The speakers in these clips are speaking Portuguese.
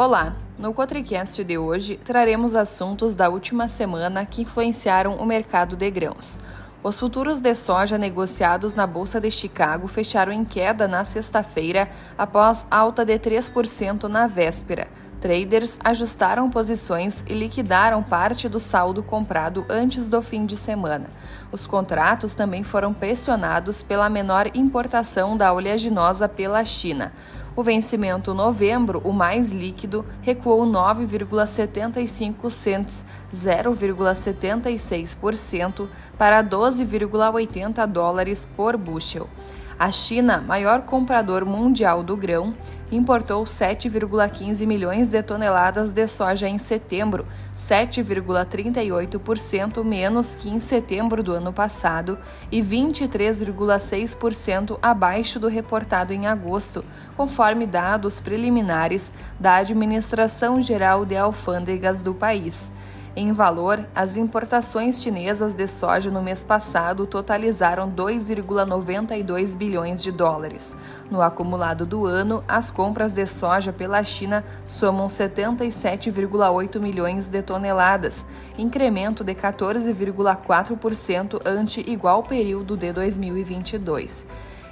Olá! No Cotricast de hoje traremos assuntos da última semana que influenciaram o mercado de grãos. Os futuros de soja negociados na Bolsa de Chicago fecharam em queda na sexta-feira após alta de 3% na véspera. Traders ajustaram posições e liquidaram parte do saldo comprado antes do fim de semana. Os contratos também foram pressionados pela menor importação da oleaginosa pela China. O vencimento novembro, o mais líquido, recuou 9,75 cents, 0,76%, para 12,80 dólares por bushel. A China, maior comprador mundial do grão, importou 7,15 milhões de toneladas de soja em setembro, 7,38% menos que em setembro do ano passado e 23,6% abaixo do reportado em agosto, conforme dados preliminares da Administração Geral de Alfândegas do país. Em valor, as importações chinesas de soja no mês passado totalizaram 2,92 bilhões de dólares. No acumulado do ano, as compras de soja pela China somam 77,8 milhões de toneladas, incremento de 14,4% ante igual período de 2022.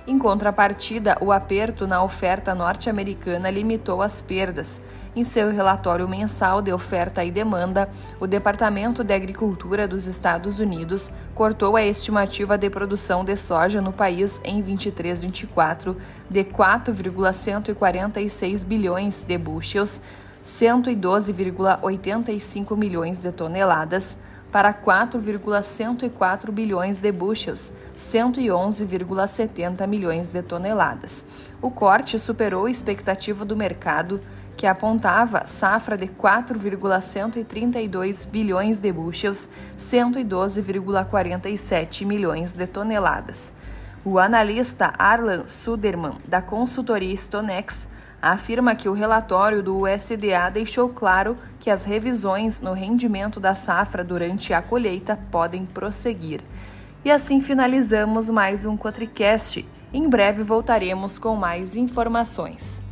Em contrapartida, o aperto na oferta norte-americana limitou as perdas. Em seu relatório mensal de oferta e demanda, o Departamento de Agricultura dos Estados Unidos cortou a estimativa de produção de soja no país em 23-24 de 4,146 bilhões de bushels, 112,85 milhões de toneladas para 4,104 bilhões de bushels, 111,70 milhões de toneladas. O corte superou a expectativa do mercado, que apontava safra de 4,132 bilhões de bushels, 112,47 milhões de toneladas. O analista Arlan Suderman, da consultoria Stonex, afirma que o relatório do USDA deixou claro que as revisões no rendimento da safra durante a colheita podem prosseguir. E assim finalizamos mais um Cotricast. Em breve voltaremos com mais informações.